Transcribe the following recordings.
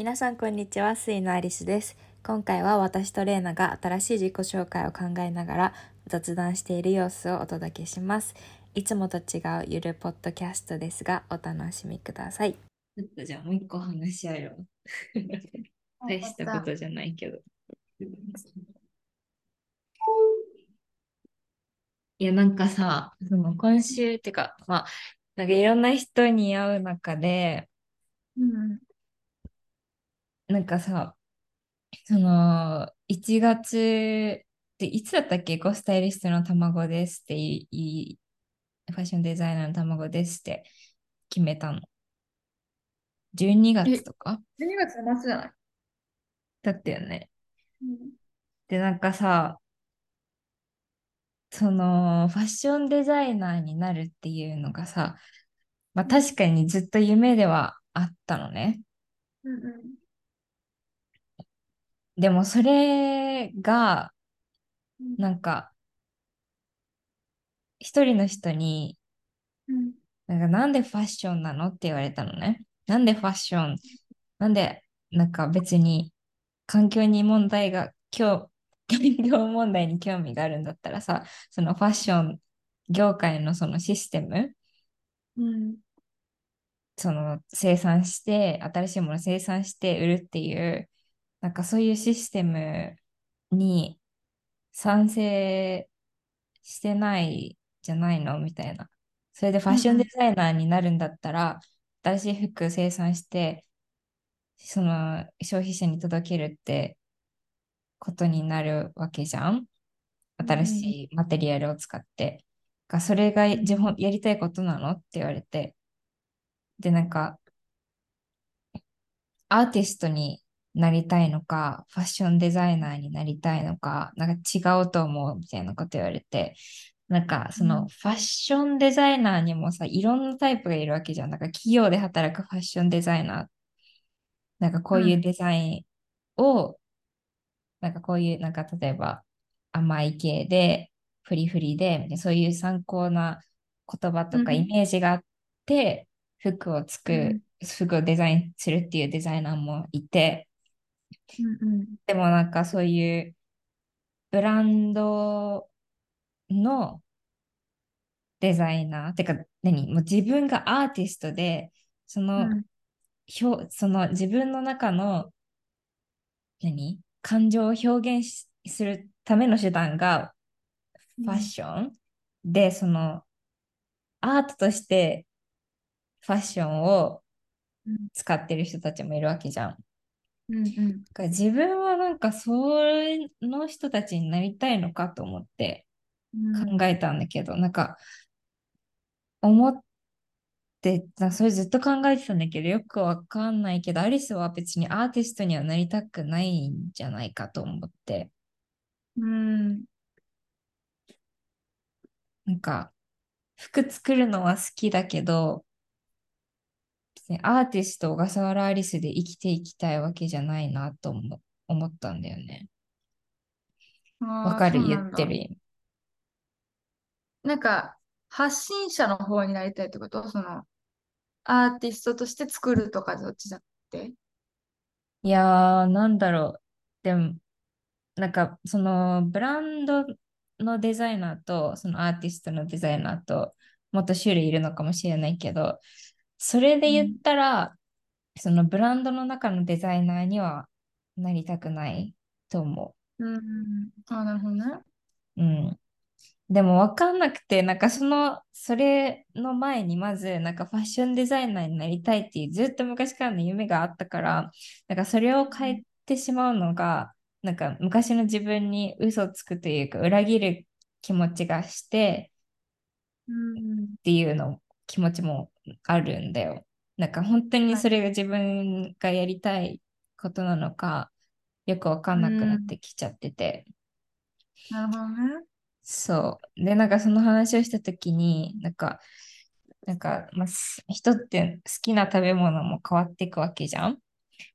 皆さんこんにちは、スイのアリスです。今回は私とレイナが新しい自己紹介を考えながら雑談している様子をお届けします。いつもと違うゆるポッドキャストですが、お楽しみください。ちょっとじゃあもう一個話し合うよ。大したことじゃないけど。いや、なんかさ、その今週ってか、まあ、なんかいろんな人に会う中で、うん。なんかさ、その、1月っていつだったっけ？コスタイリストの卵ですっていい、ファッションデザイナーの卵ですって決めたの。12月とか？12月の末じゃない？だったよね。うん。で、なんかさ、その、ファッションデザイナーになるっていうのがさ、まあ確かにずっと夢ではあったのね。うんうん。でもそれが、うんなんか、一人の人に、うん。なんかなんでファッションなのって言われたのね。なんでファッション、なんで、なんか別に環境に問題が、今日、環境問題に興味があるんだったらさ、そのファッション業界のそのシステム、うん。その生産して、新しいものを生産して売るっていう、なんかそういうシステムに賛成してないじゃないのみたいな。それでファッションデザイナーになるんだったら、新しい服生産して、その消費者に届けるってことになるわけじゃん新しいマテリアルを使って。がそれがん自分やりたいことなのって言われて。で、なんか、アーティストになりたいのか、ファッションデザイナーになりたいのか、なんか違うと思うみたいなこと言われて、なんかそのファッションデザイナーにもさ、いろんなタイプがいるわけじゃん。なんか企業で働くファッションデザイナー、なんかこういうデザインを、なんかこういう、なんか例えば甘い系で、フリフリで、そういう参考な言葉とかうん。イメージがあって、服を作うる、服をデザインするっていうデザイナーもいて、うん。でもなんかそういうブランドのデザイナー、てか何？もう自分がアーティストで、その、うん。表その自分の中の何？感情を表現しするための手段がファッション、で、そのアートとしてファッションをうん。使ってる人たちもいるわけじゃん。うんうん。だから自分はなんかそれの人たちになりたいのかと思ってうん考えたんだけど、なんか思って、なそれずっと考えてたんだけど、よくわかんないけど、アリスは別にアーティストにはなりたくないんじゃないかと思って、うん。なんか服作るのは好きだけど、別にアーティスト小笠原アリスで生きていきたいわけじゃないなと思思ったんだよね。わわかる？言ってる？なんか、発信者の方になりたいってこと？その、アーティストとして作るとかどっちじゃなくて？いやー、なんだろう。でも、なんか、その、ブランドのデザイナーと、そのアーティストのデザイナーと、もっと種類いるのかもしれないけど、それで言ったら、そのブランドの中のデザイナーにはなりたくないと思うん。あ、なるほどね。う。うん。でも分かんなくて、なんかその、それの前にまず、なんかファッションデザイナーになりたいっていう、ずっと昔からの夢があったから、なんかそれを変えてしまうのが、なんか昔の自分に嘘をつくというか、裏切る気持ちがしてうん。っていうの、気持ちもあるんだよ。なんか本当にそれが自分がやりたいことなのか、よくわかんなくなってきちゃってて。なるほどね。そう。で、なんかその話をしたときに、なんか、なんか、まあ、す人って好きな食べ物も変わっていくわけじゃん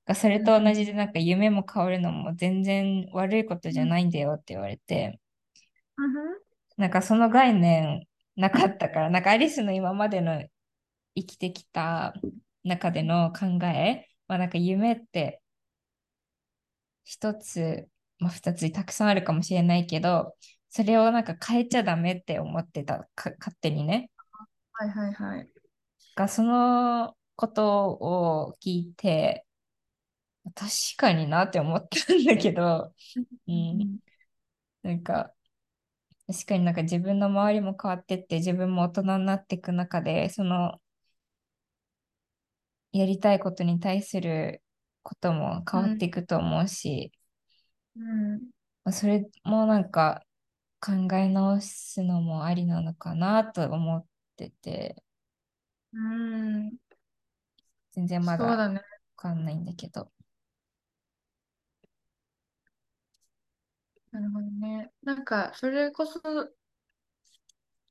がそれと同じで、なんか夢も変わるのも全然悪いことじゃないんだよって言われて、うんなんかその概念なかったから、なんかアリスの今までの生きてきた中での考えまあなんか夢って一つ、まあ二つたくさんあるかもしれないけど、それをなんか変えちゃダメって思ってた、か勝手にね。はいはいはい。が、そのことを聞いて、確かになって思ったんだけど、うん。うんなんか、確かになんか自分の周りも変わってって、自分も大人になっていく中で、その、やりたいことに対することも変わっていくと思うし、うん。まあそれもなんか考え直すのもありなのかなと思ってて、うん。全然まだわそうだね。かんないんだけど。なるほどね。なんか、それこそ、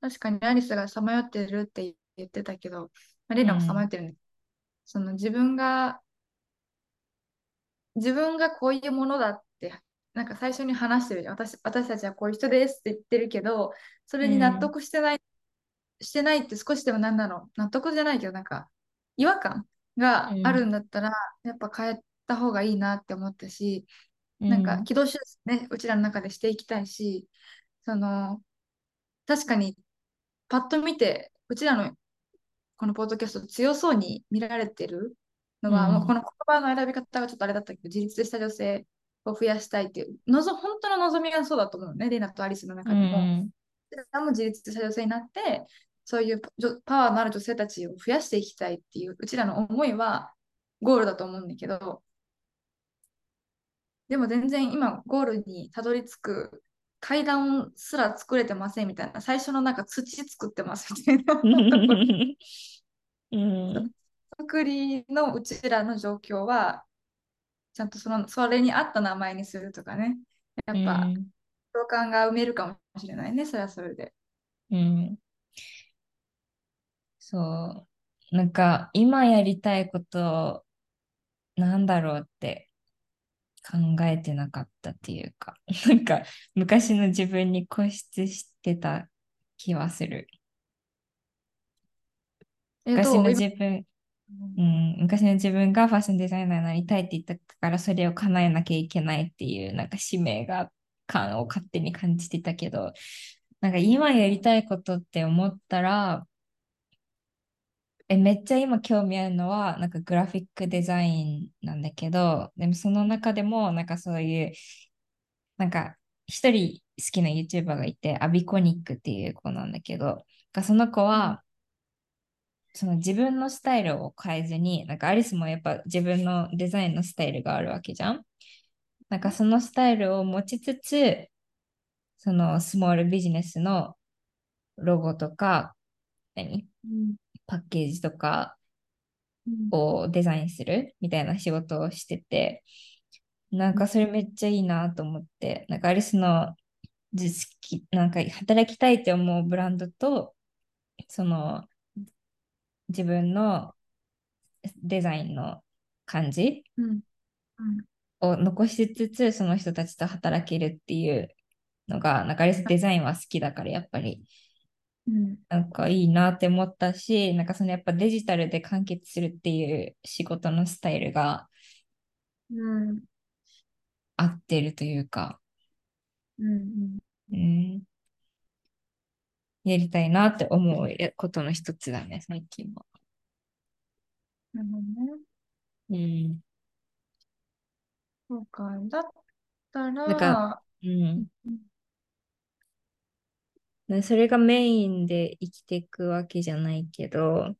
確かにアリスがさまよってるって言ってたけど、まあ、レナもさまようん、ってるんだその自分が、自分がこういうものだって、なんか最初に話してる。私、私たちはこういう人ですって言ってるけど、それに納うん、得してない、してないって少しでもなんだろう。納得じゃないけど、なんか、違和感があるうん、んだったら、やっぱ変えた方がいいなって思ったし、なんか、うん、軌道修正ね、うちらの中でしていきたいし、その、確かに、パッと見て、うちらのこのポッドキャスト強そうに見られてるのは、もうこうん、の言葉の選び方がちょっとあれだったけど、自立した女性を増やしたいっていう、のぞ本当の望みがそうだと思うね、レナとアリスのう中でも。ん、も自立した女性になって、そういうパワーのある女性たちを増やしていきたいっていう、うちらの思いはゴールだと思うんだけど、でも全然今ゴールにたどり着く階段すら作れてませんみたいな、最初のなんか土作ってますみたいな。うん、作りのうちらの状況は、ちゃん。とその、それに合った名前にするとかね。やっぱ、共感が埋めるかもしれないね、それはそれで。うん。そう。なん。か、今やりたいことなん。だろうって考えてなかったっていうか、なんか、昔の自分に固執してた気はする。昔の自分、うん、昔の自分がファッションデザイナーになりたいって言ったから、それを叶えなきゃいけないっていう、なんか使命が、感を勝手に感じてたけど、なんか今やりたいことって思ったら、え、めっちゃ今興味あるのは、なんかグラフィックデザインなんだけど、でもその中でも、なんかそういう、なんか一人好きな YouTuber がいて、アビコニックっていう子なんだけど、がその子うん。は、その自分のスタイルを変えずに、なんかアリスもやっぱ自分のデザインのスタイルがあるわけじゃん。なんかそのスタイルを持ちつつ、そのスモールビジネスのロゴとか、何？うんパッケージとかうん。をデザインするみたいな仕事をしてて、なんうんかそれめっちゃいいなと思って、なんかアリスのなんか働きたいって思うブランドと、その自分のデザインの感じうん。うん。を残しつつ、その人たちと働けるっていうのが、なんかアリスデザインは好きだから、やっぱり、うんなんかいいなって思ったし、なんかそのやっぱデジタルで完結するっていう仕事のスタイルがうん合ってるというか、うんうん、やりたいなって思うことの一つだね、最近は。なるほどね。うん。そうか。だったなんか、ら、うん。それがメインで生きていくわけじゃないけど、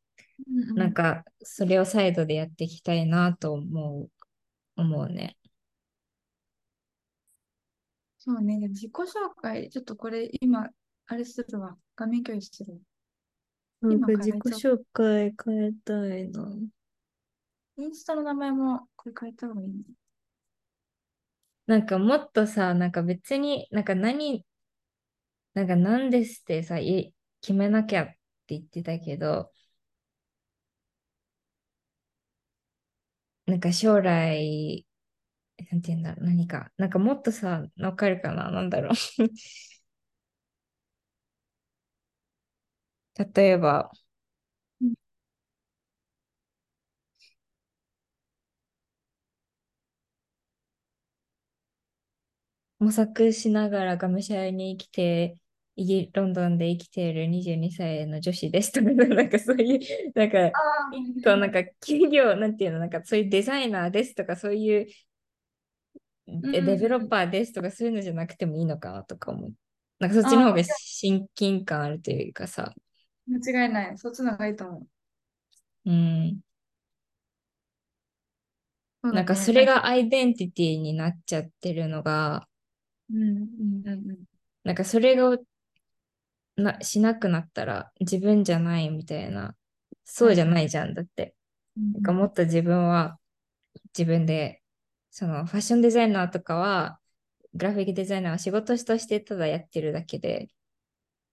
うんなんか、それをサイドでやっていきたいなと思う、思うね。そうね。でも自己紹介、ちょっとこれ今、あれするわ。画面共有するわ。なんか自己紹介変えたいな。インスタの名前もこれ変えた方がいいね。なんかもっとさ、なんか別に、なんか何、なんか何ですってさ、い決めなきゃって言ってたけど、なんか将来、なんて言うんだろう、何か、なんかもっとさ、わかるかな、なんだろう。例えば、模索しながらがむしゃらに生きてイギロンドンで生きている22歳の女子ですとか、なんかそういう、なんか、あ一個なんか企業、なんていうの、なんかそういうデザイナーですとか、そういうデデベロッパーですとか、そういうのじゃなくてもいいのかなとか思う。なんかそっちの方が親近感あるというかさ。間違いない。そっちの方がいいと思う。うん。なんかそれがアイデンティティになっちゃってるのが、うんうんうんうん。なんかそれがなしなくなったら自分じゃないみたいな、そうじゃないじゃん。だって。なんかもっと自分は自分で、そのファッションデザイナーとかは、グラフィックデザイナーは仕事としてただやってるだけで、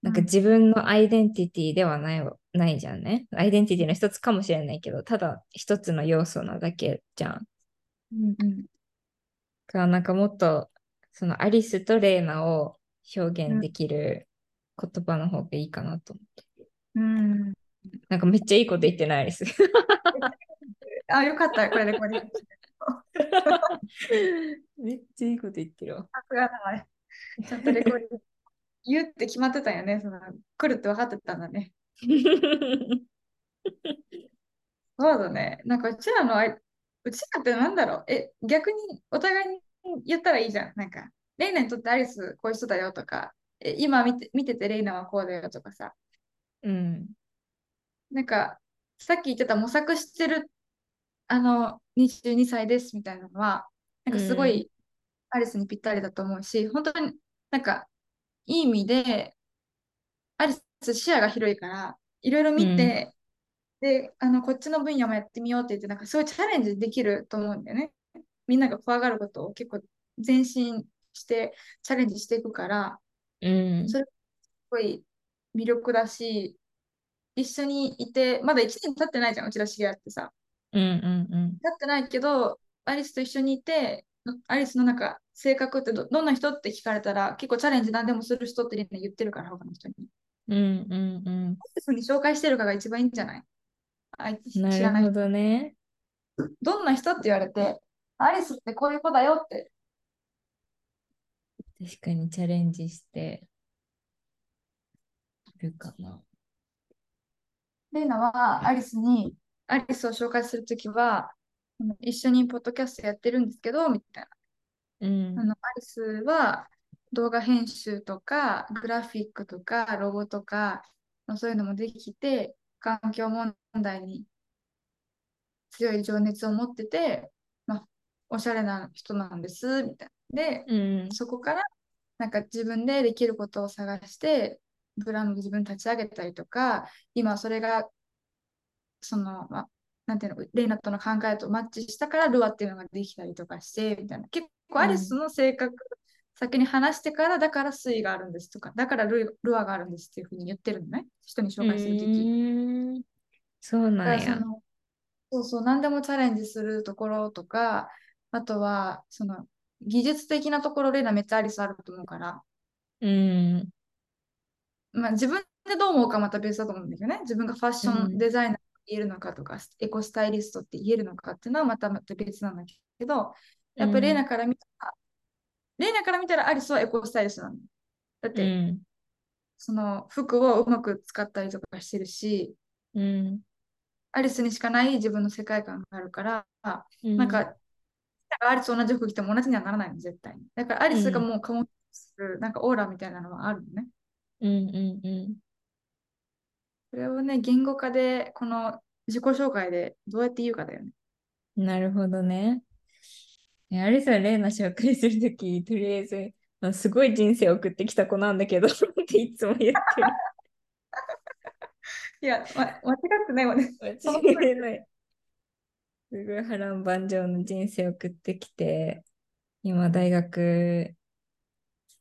なんか自分のアイデンティティではないないじゃんね。アイデンティティの一つかもしれないけど、ただ一つの要素なだけじゃん。うんうんがなんかもっとそのアリスとレーナを表現できる言葉の方がいいかなと思って。うん。なんかめっちゃいいこと言ってないアリス。あ、よかった。これでこれで。めっちゃいいこと言ってるわ。さすがだわちゃんとレコーディング言うって決まってたんよね。その来るって分かってたんだね。そうだね。なんかうちらのうちらってなんだろう？え、逆にお互いに言ったらいいじゃん。なんか、レイナにとってアリスこういう人だよとか、え今見て見ててレイナはこうだよとかさ。うん。なんか、さっき言ってた模索してる、あの、22歳ですみたいなのは、なんかすごいアリスにぴったりだと思うし、本当になんか、いい意味で、アリス視野が広いから、いろいろ見て、で、あの、こっちの分野もやってみようって言って、なんかそういうチャレンジできると思うんだよね。みんなが怖がることを結構前進してチャレンジしていくから、うん。それすごい魅力だし、一緒にいて、まだ1年経ってないじゃん、うちら知り合ってさ。うんうんうん。経ってないけど、アリスと一緒にいて、アリスのなんか性格ってどどんな人って聞かれたら、結構チャレンジ何でもする人って言ってるから、他の人に。うんうんうん。アリスに紹介してるかが一番いいんじゃない？あい知ならないるほどね。どんな人って言われて、アリスってこういう子だよって。確かにチャレンジしてるかな。レイナはアリスに、アリスを紹介するときは、一緒にポッドキャストやってるんですけど、みたいうんな。あ。のアリスは動画編集とか、グラフィックとか、ロゴとか、まあそういうのもできて、環境問題に強い情熱を持ってて、まあ、おしゃれな人なんです、みたいな。で、うん。そこからなんか自分でできることを探して、ブランド自分立ち上げたりとか、今それが、その、まあ、なんていうの、レイナとの考えとマッチしたからルアっていうのができたりとかして、みたいな。結構アリスの性格、先に話してから、だから水位があるんですとか、だからルルアがあるんですっていうふうに言ってるのね。人に紹介するとき。そうだなんや。そうそう、何でもチャレンジするところとか、あとは、その、技術的なところ、レイナめっちゃアリスあると思うから、うん。まあ、自分でどう思うかまた別だと思うんだけどね。自分がファッションデザイナーって言えるのかとか、エコスタイリストって言えるのかっていうのはまたまた別なんだけど、やっぱりレイナから見たら、レイナから見たらアリスはエコスタイリストなの。だっうて、ん。その服をうまく使ったりとかしてるし、うん。アリスにしかない自分の世界観があるから、うんなんか、アリスと同じ服着ても同じにはならないの、絶対に。だからアリスがもう醸する、なんかオーラみたいなのはあるのね。うんうんうん。それをね、言語化で、この自己紹介でどうやって言うかだよね。なるほどね。えアリスはレイナ紹介するとき、とりあえず、あすごい人生を送ってきた子なんだけどっていつも言ってる。いや、ま、間違ってないわね。間違いない。すごい波乱万丈の人生を送ってきて、今大学、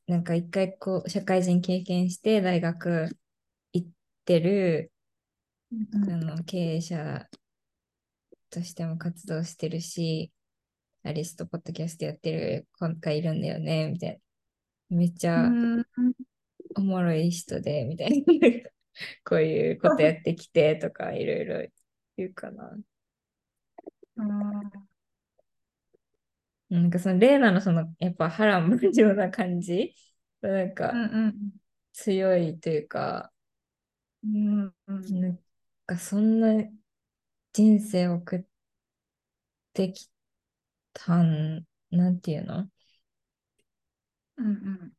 なんか一回こう、社会人経験して大学行ってる、あの、経営者としても活動してるし、アリスとポッドキャストやってる子がいるんだよね、みたいな。めっちゃうん。おもろい人で、みたいな。こういうことやってきてとか、いろいろ言うかな。うん。なんかそのレイナのその、やっぱ波乱万丈な感じ？なんか強いというか、うんうんなんかそんな人生を送ってきたん、なんていうの？うん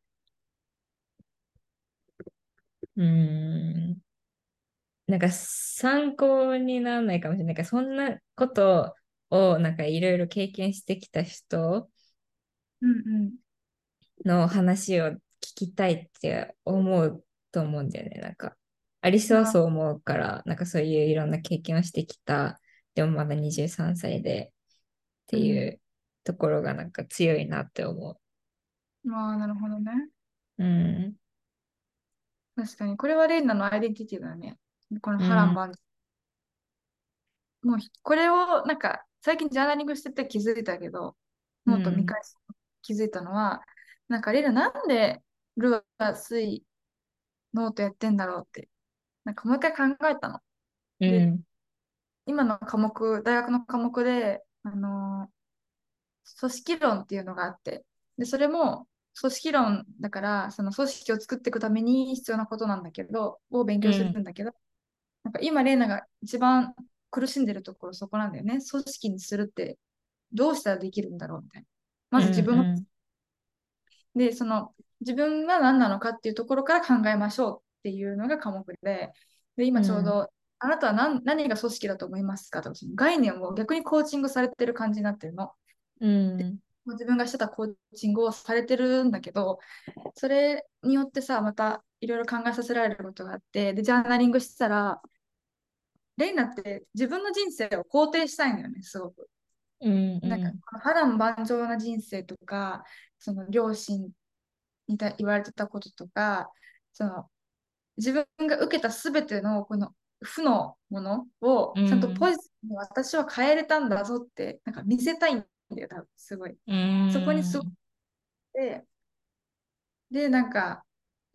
うん。うーん。なんか参考にならないかもしれない。けど、そんなことをなんかいろいろ経験してきた人うんうんの話を聞きたいって思うと思うんだよね。なんか、アリスはあそう思うから、なんかそういういろんな経験をしてきた、でもまだ23歳でってうんいうところがなんか強いなって思まあなるほどねう。うん。確かにこれはレイナのアイデンティティだねこのうん。波乱万丈もうこれをなんか最近ジャーナリングしてて気づいたけどノート見うん。返して気づいたのはなんかレイナなんでルアスノートやってんだろうって、なんかもう一回考えたの。で、うん。今の科目、大学の科目で、あのー組織論っていうのがあって、で、それも組織論だから、その組織を作っていくために必要なことなんだけど、を勉強するうん。んだけど、なんか今、レイナが一番苦しんでるところそこなんだよね。組織にするってどうしたらできるんだろうみたいな。まうん。ず自分の、うん。で、その自分が何なのかっていうところから考えましょうっていうのが科目で、で、今ちょうど、あなたは何何が組織だと思いますかとか、その概念を逆にコーチングされてる感じになってるの。うん。自分がしてたコーチングをされてるんだけど、それによってさ、またいろいろ考えさせられることがあって、で、ジャーナリングしてたら、レイナって自分の人生を肯定したいんだよね、すごく。うん。なんか、うん。波乱万丈な人生とか、その両親にた言われてたこととか、その自分が受けたすべてのこの負のものをうん。ちゃんとポジティブに私は変えれたんだぞってなんか見せたいんだよ、多分すごい。うそこにすごくん。て、で、なんか、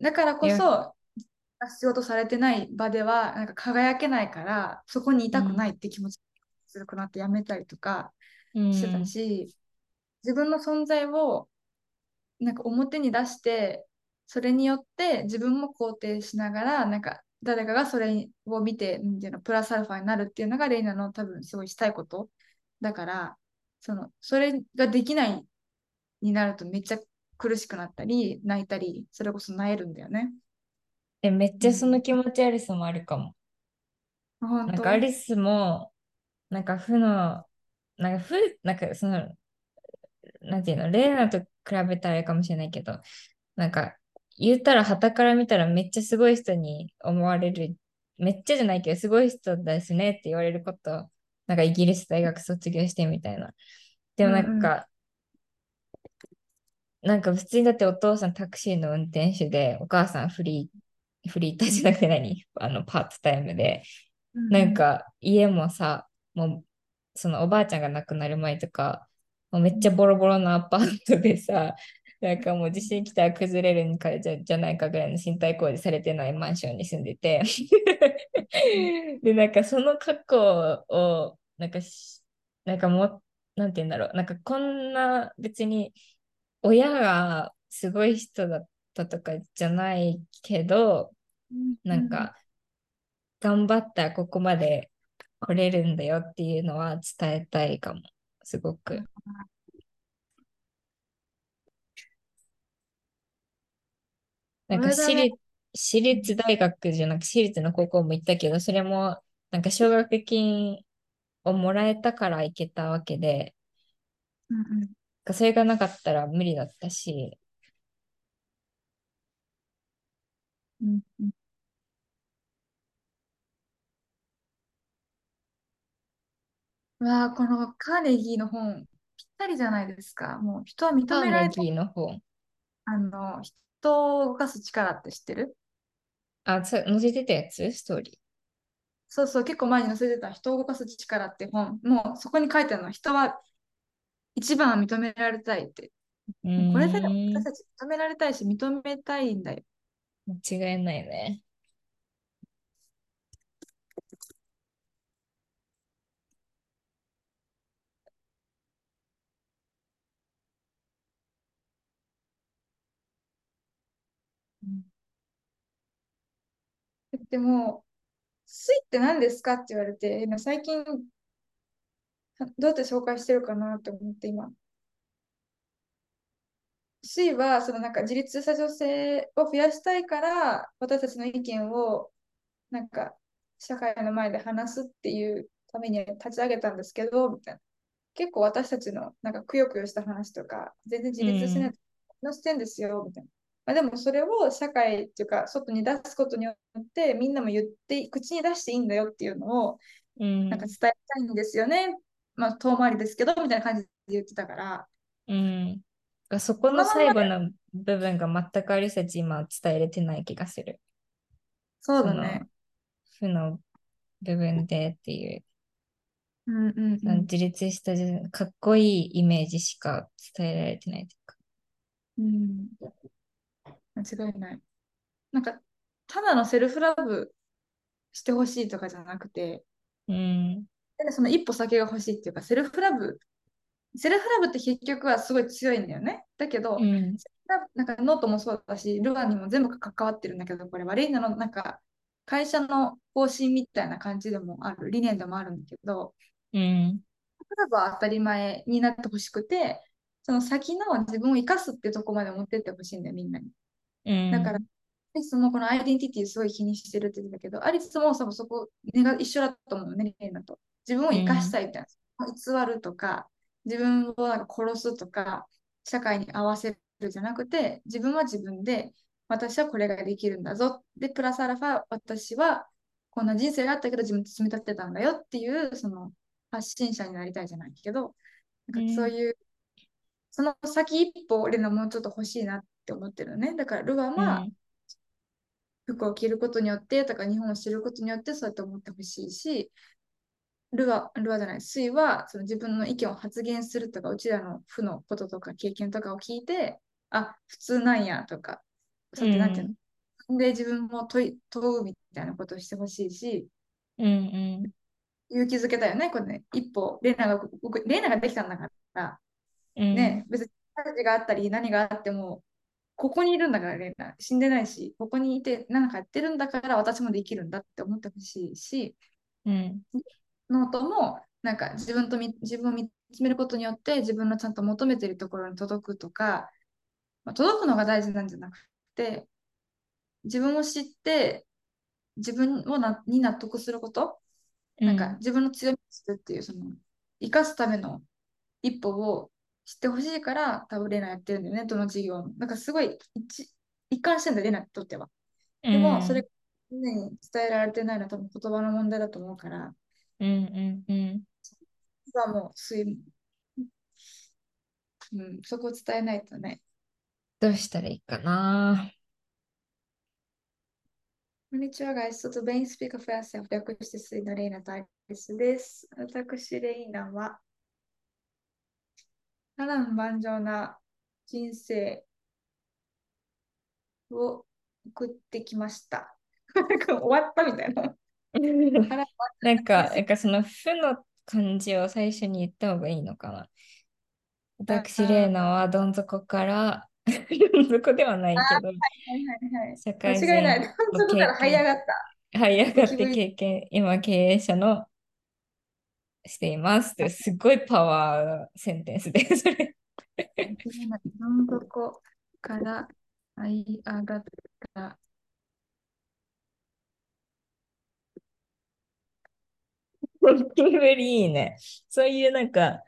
だからこそ仕事されてない場ではなんか輝けないから、そこにいたくな。いって気持ちが強くなってやめたりとかしてた。し、自分の存在をなんか表に出して、それによって自分も肯定しながら、なんか誰かがそれを見て、なんていうの、プラスアルファになるっていうのがレイナの多分すごいしたいこと。だから、その、それができないになるとめっちゃ苦しくなったり、泣いたり、それこそ萎えるんだよね。え、めっちゃそのうん。気持ちアリスもあるかも。なんかアリスも、なんか負の、なんか負、なんかその、なんていうの、レイナと比べたらあれかもしれないけど、なんか言ったら傍から見たらめっちゃすごい人に思われる、めっちゃじゃないけど、すごい人ですねって言われること、なんかイギリス大学卒業してみたいな。でもうんうん。なんか、なんか普通にだってお父さんタクシーの運転手で、お母さんフリー、フリーターじゃなくて何？あの、パートタイムで、なん。うんか家もさ、もうそのおばあちゃんが亡くなる前とか、もうめっちゃうん。ボロボロのアパートでさ、なんかもう地震来たら崩れるんかじゃ、じゃないかぐらいの身体工事されてないマンションに住んでて。で、なんかその過去を、なんかし、なんかもう、なんて言うんだろう、なんかこんな別に親がすごい人だったとかじゃないけど、なんか頑張ったらここまで来れるんだよっていうのは伝えたいかも。すごく。なんか。私立、私立大学じゃなく私立の高校も行ったけど、それもなんか奨学金をもらえたから行けたわけで、うんうんそれがなかったら無理だったし、うんうんうわあ、このカーネギーの本、ぴったりじゃないですか。もう人は認カーめられたギーの本。あの、人を動かす力って知ってる？あ、さ載せてたやつ？ストーリそうそう、結構前に載せてた人を動かす力って本、もうそこに書いてあるのは人は一番は認められたいって。ー。うもうこれでーん。私たち認められたいし、認めたいんだよ。間違いないね。でも、水って何ですかって言われて、最近、どうやって紹介してるかなと思って今、スイは、そのなんか自立した女性を増やしたいから、私たちの意見を、なんか、社会の前で話すっていうために立ち上げたんですけど、みたいな。結構私たちのなんかくよくよした話とか、全然自立しないのしてんですよ、みたいな。まあ、でもそれを社会っていうか、外に出すことによって、みんなも言って、口に出していいんだよっていうのを、なんか伝えたいんですよね。まあ、遠回りですけど、みたいな感じで言ってたから。うん。そこの最後の部分が全くありさち今伝えれてない気がする。そうだね。負の部分でっていう。うんうんうん、自立したかっこいいイメージしか伝えられてないというか。うん。間違いない。なんか、ただのセルフラブしてほしいとかじゃなくて、うん。その一歩先が欲しいっていうか、セルフラブ、セルフラブって結局はすごい強いんだよね。だけど、うん、なんかノートもそうだし、ルアーにも全部関わってるんだけど、これはレイナのなんか会社の方針みたいな感じでもある、理念でもあるんだけど、うん。ラブは当たり前になってほしくて、その先の自分を生かすってとこまで持ってってほしいんだよ、みんなに。だから、アリスもこのアイデンティティすごい気にしてるって言ってたけど、アリスもそそこ、が一緒だと思うね、レイナと。自分を生かしたいみたいな。偽るとか、自分をなんか殺すとか、社会に合わせるじゃなくて、自分は自分で、私はこれができるんだぞ。で、プラスアルファ、私はこんな人生があったけど自分で積み立てたんだよっていう、その発信者になりたいじゃないけど、なんかそういう、その先一歩、俺のもうちょっと欲しいなって思ってるね。だから、ルアは、服を着ることによってとか、日本を知ることによってそうやって思ってほしいし、ルア、ルアじゃない、スイはその自分の意見を発言するとか、うちらの負のこととか経験とかを聞いて、あ、普通なんやとか、そってなんていうの、で自分も問い問うみたいなことをしてほしいし、うんうん、勇気づけたよね、これね。一歩、レナが、レナができたんだから、うん、ね、別にチがあったり何があっても、ここにいるんだから、レナ。死んでないし、ここにいて何かやってるんだから私もできるんだって思ってほしいし、うん、ノートも、なんか自分と自分を見つめることによって自分のちゃんと求めてるところに届くとか、まあ、届くのが大事なんじゃなくて、自分を知って自分をなに納得することなんか自分の強みを知るっていう、その、生かすための一歩を知ってほしいから、多分レナやってるんだよね、どの授業も。なんかすごい一一貫してんだ、レナにとっては。でも、それ、常に伝えられてないのは多分言葉の問題だと思うから。うんうんうん。はもう、水、うん、そこを伝えないとね。どうしたらいいかな。こんにちは、ガイストとベインスピーカーフェアセル略してスイのレイナタイスです。私、レイナは、波乱万丈な人生を送ってきました。終わったみたいな。なんか、なんかその負の感じを最初に言った方がいいのかな。私、レイナはどん底からそこではないけど、社会人間いない。そこから這い上がった。這い上がって経験、今経営者のしていますってすごいパワーセンテンスで、それ。どん底から這い上がった。本当にいいね。そういうなんか、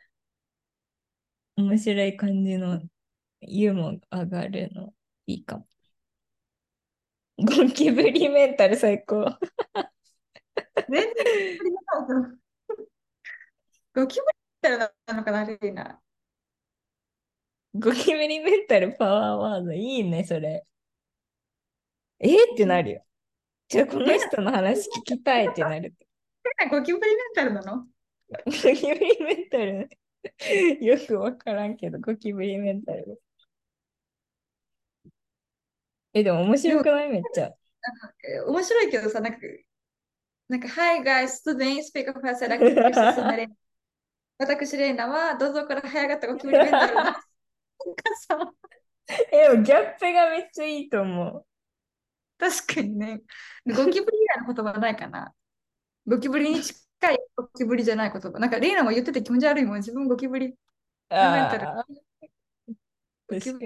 面白い感じのユーモ上がるのいいかも。ゴキブリメンタル最高。全然ゴキブリメンタルなのかな、レイナ。ゴキブリメンタルパワーワードいいね、それ。えー、ってなるよ。じゃあこの人の話聞きたいってなる。ゴキブリメンタルなの？ゴキブリメンタル？よくわからんけど、ゴキブリメンタル。え、でも面白くない？めっちゃ。面白いけどさ、なんか、なんか、Hi guys, today speak of us like 私、レイナは、どうぞから早がったゴキブリメンタル な。え、でもギャップがめっちゃいいと思う。確かにね。ゴキブリ以外の言葉ないかな。ゴキブリに近いゴキブリじゃない言葉。なんかレイナも言ってて気持ち悪いもん。自分ゴキブリ。ああ、ゴキブ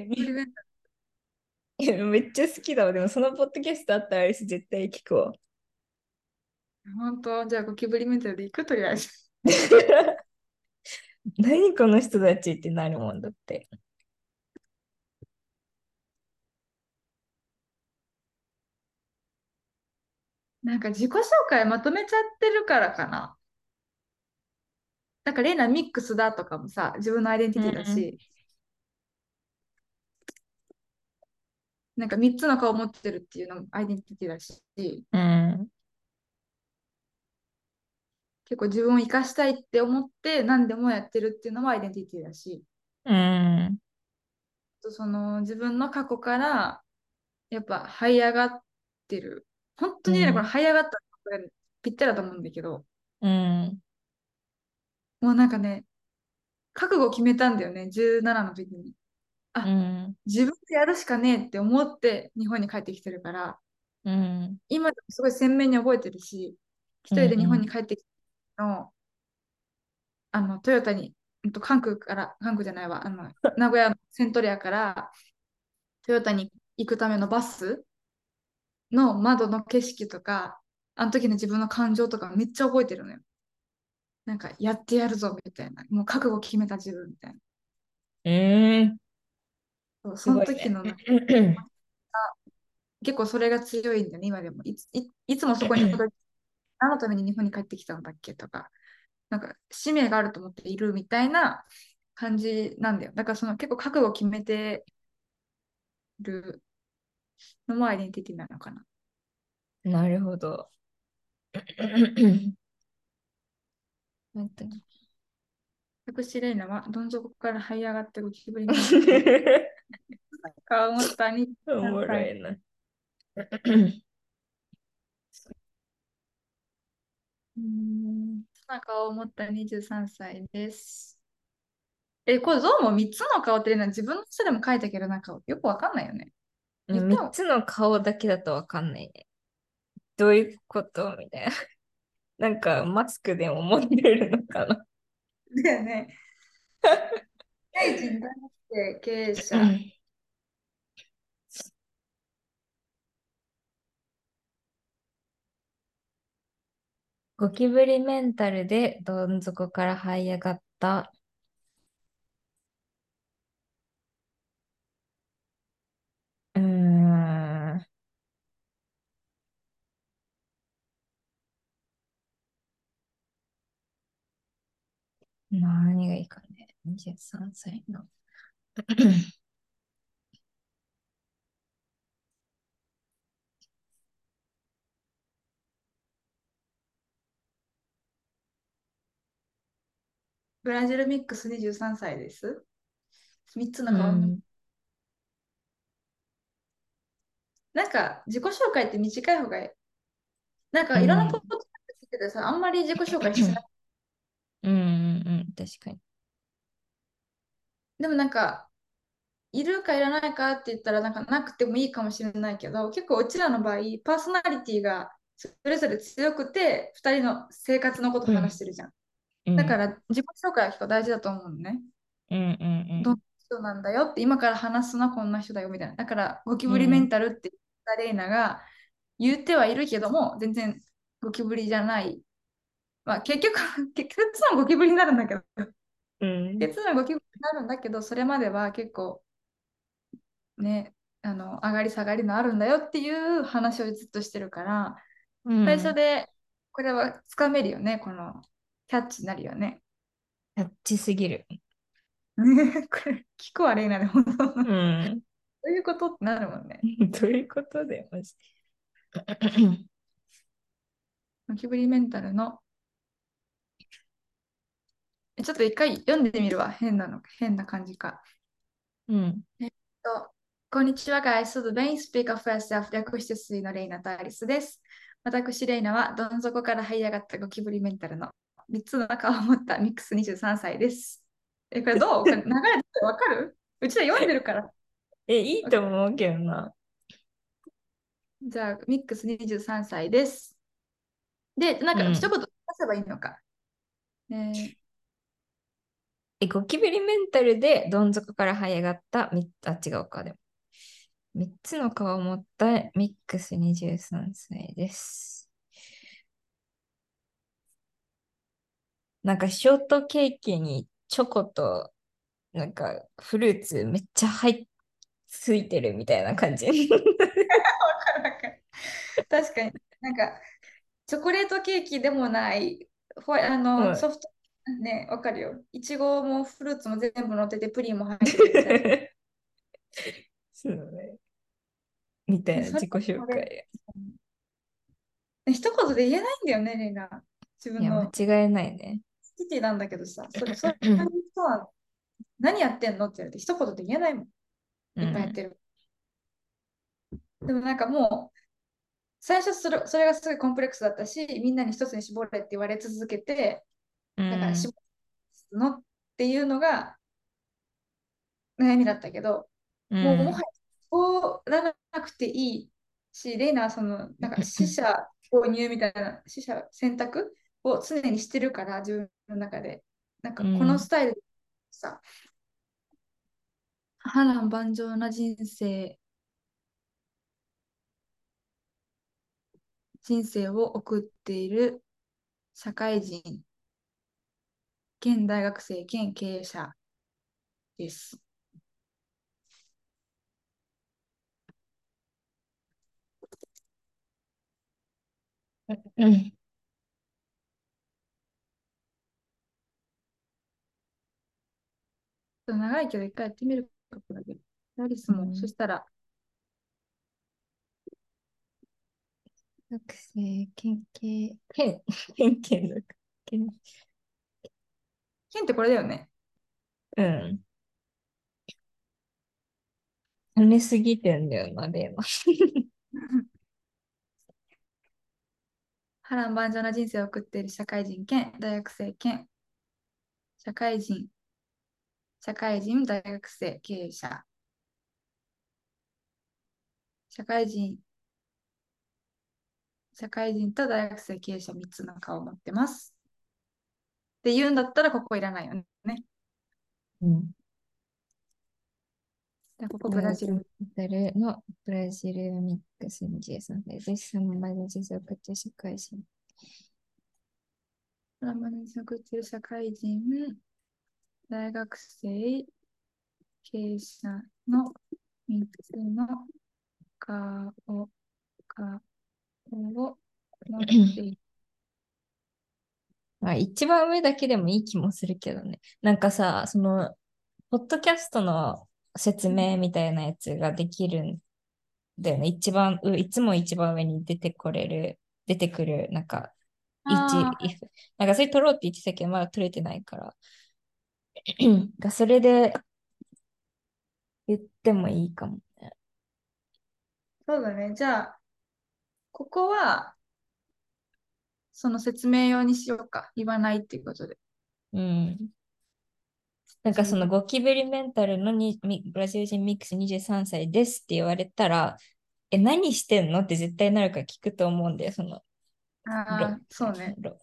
めっちゃ好きだわ。でもそのポッドキャストあったらアリス絶対聞くわ。本当？じゃあゴキブリメンタルで行くとりあえず。何この人たちってなるもんだって。なんか自己紹介まとめちゃってるからかな。なんかレイナミックスだとかもさ、自分のアイデンティティだし、なんか3つの顔を持ってるっていうのもアイデンティティだし、うん。結構自分を生かしたいって思って何でもやってるっていうのもアイデンティティだし、うん。とその自分の過去からやっぱ這い上がってる。本当にね、うんこれ上がったらこれぴったりだと思うんだけど、うん。もうなんかね、覚悟を決めたんだよね、17の時に。うん。自分でやるしかねえって思って日本に帰ってきてるから、うん。今でもすごい鮮明に覚えてるし、一人で日本に帰ってきたの、あの、トヨタに、うんと関空から、関空じゃないわ、あの、名古屋のセントレアからトヨタに行くためのバスの窓の景色とか、あの時の自分の感情とかめっちゃ覚えてるのよ。なんか、やってやるぞみたいな。もう覚悟決めた自分みたいな。うん。その時のなんかね。結構それが強いんだよね、今でも。いついいつもそこに 何のために日本に帰ってきたんだっけとか、なんか使命があると思っているみたいな感じなんだよ。だからその結構覚悟を決めてるのもアイデンティティなのかな。なるほど。本当に私レイナはどん底から這い上がってゴキブリに 顔を持ったにおもろいな。うんな顔を持った23歳です。え、これどうも3つの顔っていうのは自分の人でも書いたけど、なんかよくわかんないよね。言った3つの顔だけだとわかんないね。どういうこと？みたいな。なんかマスクでも持ってるのかな。だよね。社会人男性経営者。ゴキブリメンタルでどん底から這い上がった。うーん。何がいいかね。23歳の。ブラジルミックス23歳です。3つのう顔。んなんか自己紹介って短い方がいい。なんかいろんなポッドキャスト聞いててさ、あんまり自己紹介してない。うんうんうん、確かに。でもなんか、いるかいらないかって言ったらなんかなくてもいいかもしれないけど、結構うちらの場合、パーソナリティがそれぞれ強くて、2人の生活のこと話してるじゃん。うんだから自己紹介は結構大事だと思うのね。うんうんどんな人なんだよって、今から話すのはこんな人だよみたいな。だから、ゴキブリメンタルって言ったレイナが言ってはいるけども、全然ゴキブリじゃない。まあ、結局、結局のゴキブリになるんだけど、うん。結論ゴキブリになるんだけど、それまでは結構、ね、あの、上がり下がりのあるんだよっていう話をずっとしてるから、うん最初でこれはつかめるよね、このキャッチになるよね。キャッチすぎる。これ、聞くわ、レイナで、本当。どうん。ういうことってなるもんね。どういうことだよ、マジゴキブリメンタルの。えちょっと一回読んでみるわ。変なの、変な感じか。うん。とこんにちは、guys. tudo bem? Speak of yourself 略して水のレイナとアリスです。私、レイナはどん底から這い上がったゴキブリメンタルの3つの顔を持ったミックス23歳です。え、これどう？流れてわかる？うちら読んでるから。え、いいと思うけどな。じゃあ、ミックス23歳です。で、なんかうん一言出せばいいのか。えーえ、ゴキブリメンタルでどん底から這い上がったみあ、違うか、でも。3つの顔を持ったミックス23歳です。なんかショートケーキにチョコとなんかフルーツめっちゃ入っついてるみたいな感じ。確かに、なんか、チョコレートケーキでもない、ほあの、うんソフト、ね、わかるよ。いちごもフルーツも全部乗ってて、プリンも入ってるみたいな。そうね。みたいな自己紹介。一言で言えないんだよね、レイナ。自分の間違いないね。好きなんだけどさ、それ、それ、そういう人は何やってんのって言われて、一言で言えないもん。いっぱいやってる。でもなんかもう、最初それそれがすごいコンプレックスだったし、みんなに一つに絞れって言われ続けて、うん。だから絞るのっていうのが悩みだったけど、うん。もうもはや絞らなくていいし、レイナはその、なんか死者購入みたいな、死者選択を常にしてるから、自分の中で。なんかこのスタイルでさ、波乱万丈な人生、人生を送っている社会人、現大学生、現経営者です。うん。長いけど一回やってみるか、これで。アリスも、うんそしたら、学生、県警、県、県警の、県、ケンってこれだよね。うん。跳ねすぎてんだよな、レイナ。波乱万丈な人生を送っている社会人兼大学生兼社会人、社会人、大学生、経営者。社会人、社会人と大学生、経営者3つの顔を持ってます。って言うんだったらここいらないよね。うん。でここブラジル。ブラジルのブラジルミックス23歳です。その前の人生を送って社会人。波乱万丈な人生を送っている社会人、大学生、経営者の3つの顔、顔を持っている。まあ、一番上だけでもいい気もするけどね。なんかさ、その、ポッドキャストの説明みたいなやつができるんだよね。一番、ういつも一番上に出てこれる、出てくる、なんか、なんかそれ取ろうって言ってたけど、まだ取れてないから。がそれで言ってもいいかもね。そうだね。じゃあ、ここは、その説明用にしようか。言わないっていうことで。うん。なんかそのゴキブリメンタルのにみブラジル人ミックス23歳ですって言われたら、え、何してんのって絶対なるから聞くと思うんだよ、その、ろああ、そうね。ろ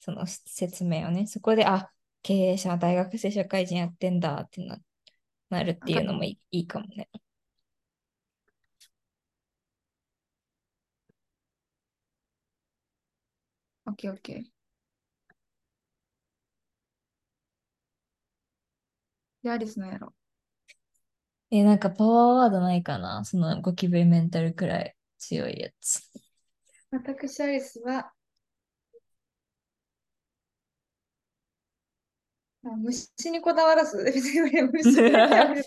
その説明をね。そこで、あ、経営者、大学生、社会人やってんだってななるっていうのもいいかもね。オッケーオッケー。で、アリスのやろえ、なんかパワーワードないかな？そのゴキブリメンタルくらい強いやつ。う。私、アリスは、あ虫にこだわらず、別に虫にやめる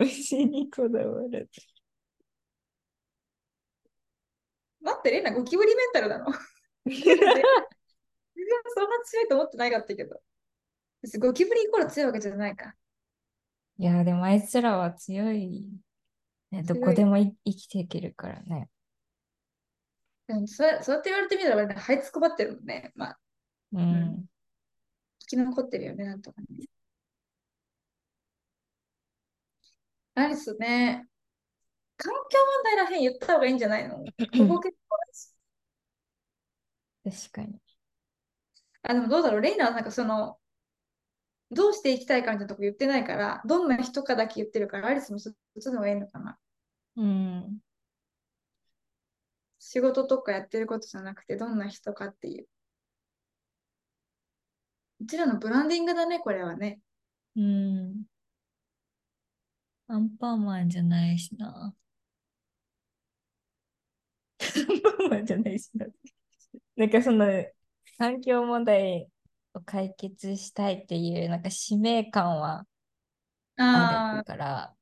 牛にこだわる。待って、レイナ、ゴキブリメンタルなの？自分はそんな強いと思ってなかったけど。ゴキブリイコール強いわけじゃないか。いや、でもあいつらは強い。ね、どこでもい生きていけるからね。でもそれそうやって言われてみたら、ね、這いつくばってるもんね。まあ、うん。生き残ってるよね、なんとかね。アリスね、環境問題らへん言った方がいいんじゃないの？ここ結構確かに。あ、でもどうだろう。レイナはなんかその、どうしていきたいかみたいなとこ言ってないから、どんな人かだけ言ってるから、アリスもそっちの方がいいのかな。うん。仕事とかやってることじゃなくて、どんな人かっていう。うちらのブランディングだね、これはね。うん。アンパンマンじゃないしな。アンパンマンじゃないしな。なんかその環境問題を解決したいっていうなんか使命感はああるから、あ、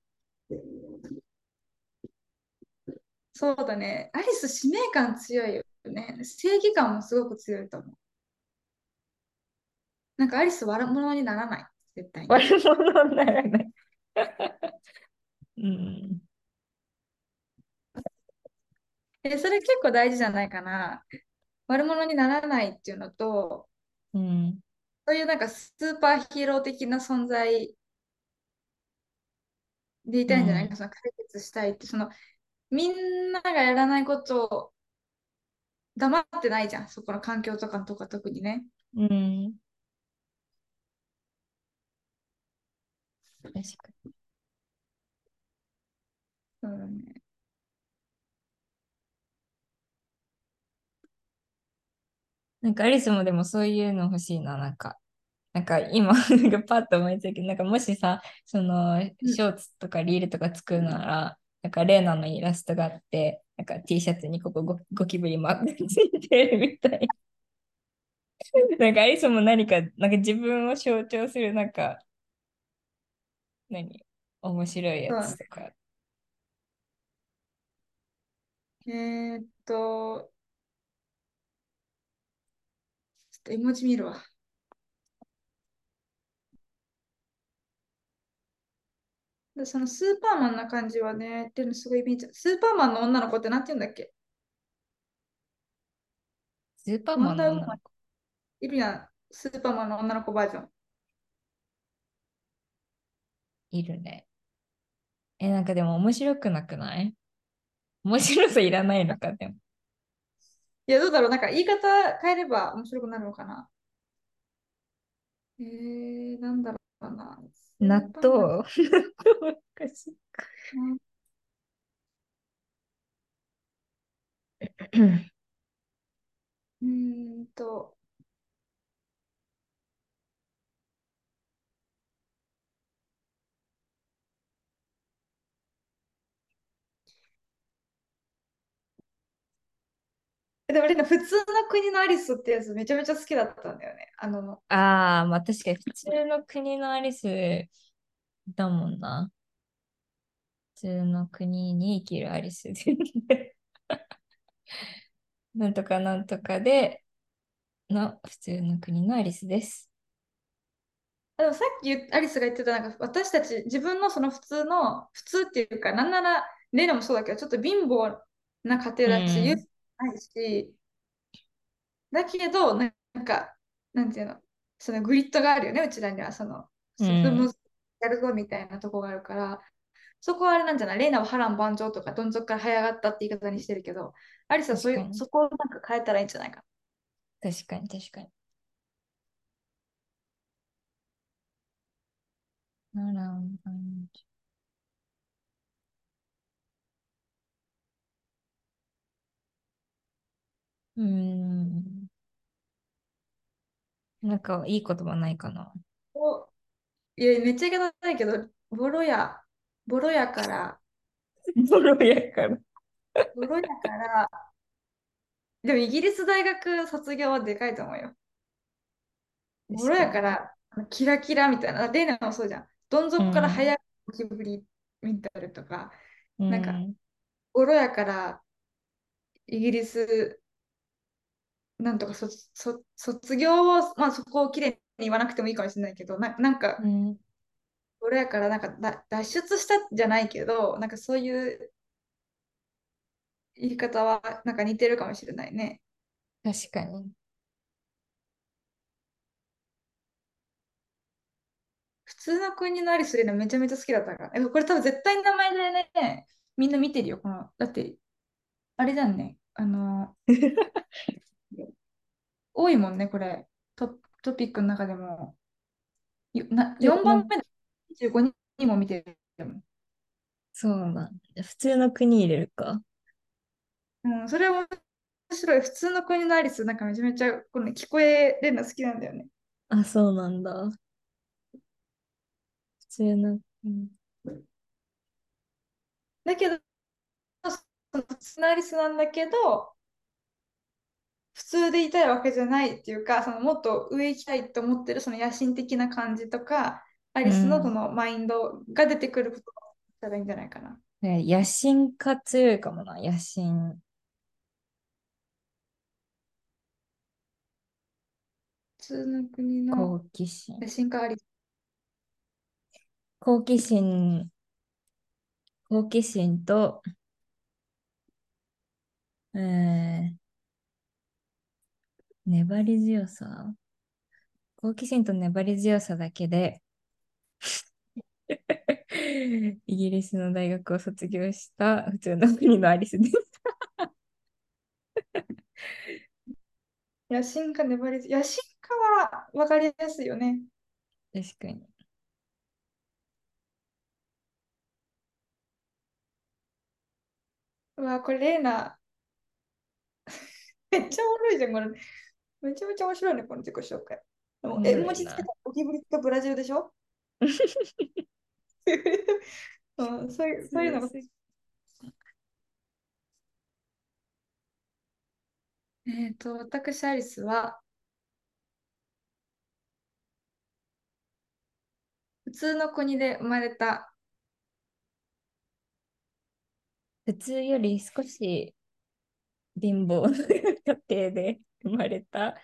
そうだね。アリス使命感強いよね。正義感もすごく強いと思う。なんかアリス悪者にならない。絶対に。悪者にならない。うん。で、それ結構大事じゃないかな。悪者にならないっていうのと、うん。そういうなんかスーパーヒーロー的な存在でいたいんじゃない？か、その解決したいって、そのみんながやらないことを黙ってないじゃん、そこの環境とかとか特にね。うん。確かに。そうだね。なんかアリスもでもそういうの欲しいな、なんか。なんか今、なんかパッと思いついたけど、なんかもしさ、その、うんショーツとかリールとか作るなら、なんかレーナのイラストがあって、なんか T シャツにここゴゴキブリマークがついてるみたい。なんかアリスも何か、なんか自分を象徴する、なんか、何面白いやつとか。えーっと、ちょっと絵文字見るわ。でそのスーパーマンな感じはね、っていうのすごい見ちゃう。スーパーマンの女の子ってなんて言うんだっけ？スーパーマンの女の子？スーパーマンの女の子バージョン。いるね。え、なんかでも面白くなくない？面白さいらないのか、でも。いや、どうだろう、なんか言い方変えれば面白くなるのかな？えー、なんだろうな。納豆？納豆おかしいかうーんと、でも普通の国のアリスってやつめちゃめちゃ好きだったんだよね。あの、ああ、まあ確かに普通の国のアリスだもんな。普通の国に生きるアリスで。なんとかなんとかでの普通の国のアリスです。あでもさっきアリスが言ってた、なんか私たち自分のその普通の、普通っていうか、なんならレイナもそうだけど、ちょっと貧乏な家庭だし、うん裕ないし、だけど、なんか、なんていうの、そのグリッドがあるよね、うちらには、その、うん。スムーズやるぞみたいなとこがあるから、そこはあれなんじゃない？レイナは波乱万丈とか、どん底から這い上がったって言い方にしてるけど、アリスはそういう、そこをなんか変えたらいいんじゃないか確かに確かに。ならん感うーん。なんかいい言葉ないかな。おいや、めっちゃ言い方ないけど、ボロや、ボロやから、ボロやから。ボロやから、でもイギリス大学卒業はでかいと思うよ。ボロやから、キラキラみたいな、レイナもそうじゃん。どん底からうん早くゴキブリ見たりとか、うん、なんかボロやから、イギリス、なんとか卒卒卒業を、まあそこをきれいに言わなくてもいいかもしれないけど、ななんか、うん、ボロやから、なんかだ脱出したじゃないけど、なんかそういう言い方はなんか似てるかもしれないね。確かに。普通の国のアリスレナめちゃめちゃ好きだったから。えこれ多分絶対名前でね、みんな見てるよ、この。だって、あれだね。あの、多いもんね、これ。ト、トピックの中でも。よな4番目で25人も見てるもん。そうなんだ。普通の国入れるか？うん、それは面白い。普通の国のアリス、なんかめちゃめちゃこの聞こえるの好きなんだよね。あ、そうなんだ。普通の国。だけど、その普通のアリスなんだけど、普通でいたいわけじゃないっていうか、そのもっと上行きたいと思ってるその野心的な感じとか、アリスのそのマインドが出てくることがしたらいいんじゃないかな。ね、野心家強いかもな、野心。普通の国の好奇心。野心家アリス。好奇心、好奇心と、えー、粘り強さ好奇心と粘り強さだけで イギリスの大学を卒業した普通の国のアリスです。野心家粘り強野心家は分かりやすいよね。確かに。うわ、これ、レーナ、めっちゃおもろいじゃん、これ。めちゃめちゃ面白いね、この自己紹介。でも、絵文字つけたゴキブリとブラジルでしょ？うん、そういう、そういうのが。えっと、私、アリスは、普通の国で生まれた。普通より少し貧乏な家庭で生まれた。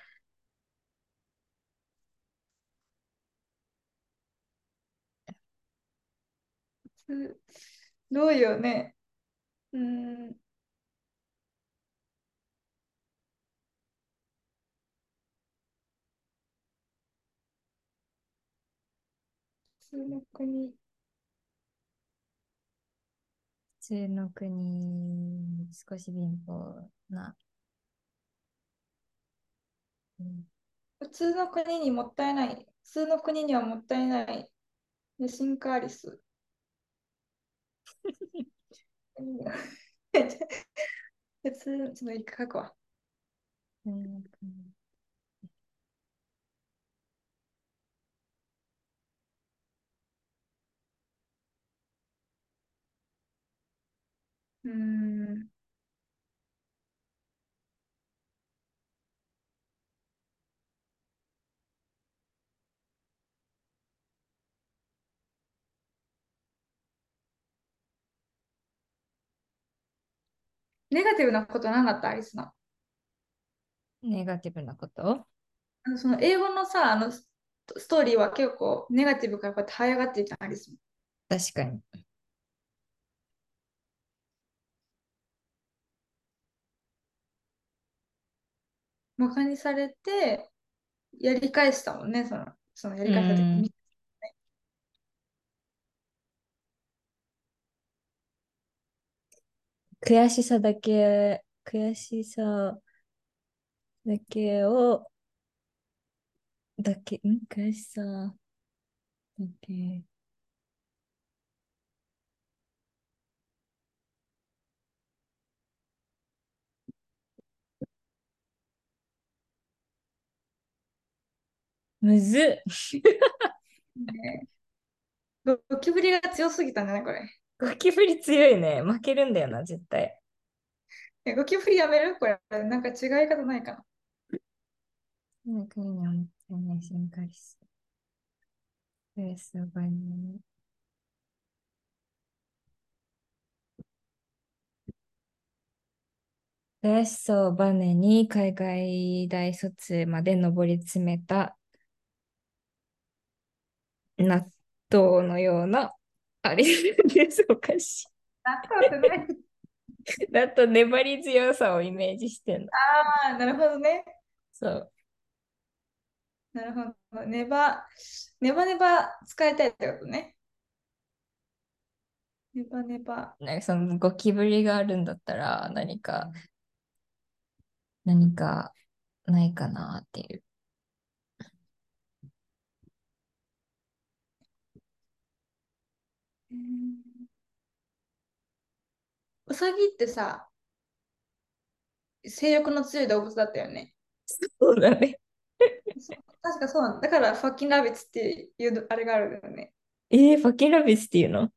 どうよね。うん。普通の国。普通の国、少し貧乏な。うん、普通の国にもったいない。普通の国にはもったいない。で、シンカーリス。普通、ちょっと一回書くわ。うん。うんネガティブなことなかった？アリスの。ネガティブなこと？あのその英語のさ、あのストーリーは結構ネガティブからこうやって這い上がっていたアリスも。確かに。馬鹿にされて、やり返したもんね、その、そのやり返した時悔しさだけ、悔しさだけを、だけ、ん？悔しさだけ。むずっ。ね、ゴキブリが強すぎたんだね、これ。ゴキブリ強いね。負けるんだよな、絶対。え、ゴキブリやめる？これ、なんか違い方ないかな？なんかいいな、思ったね、進化しそう。それすごいね。悔しさをバネに海外大卒まで上り詰めた納豆のようなあれです、おかしい。だと粘り強さをイメージしてんの。ああ、なるほどね。そう。なるほど。ネバ、ネバネバ使いたいってことね。ネバネバ。なんかそのゴキブリがあるんだったら何か、何かないかなっていう。うさぎってさ、性欲の強い動物だったよね。そうだね。確かそうなんだ。だから、 Fucking Rabbits っていうあれがあるよね。えー、 Fucking Rabbits っていうの